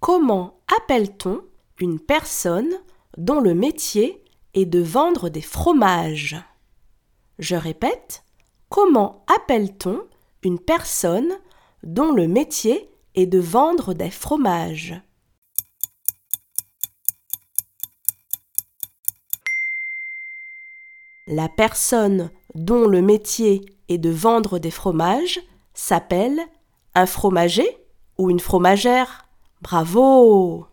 Comment appelle-t-on une personne dont le métier est de vendre des fromages? Je répète, comment appelle-t-on une personne dont le métier est de vendre des fromages? La personne dont le métier est de vendre des fromages s'appelle un fromager ou une fromagère? Bravo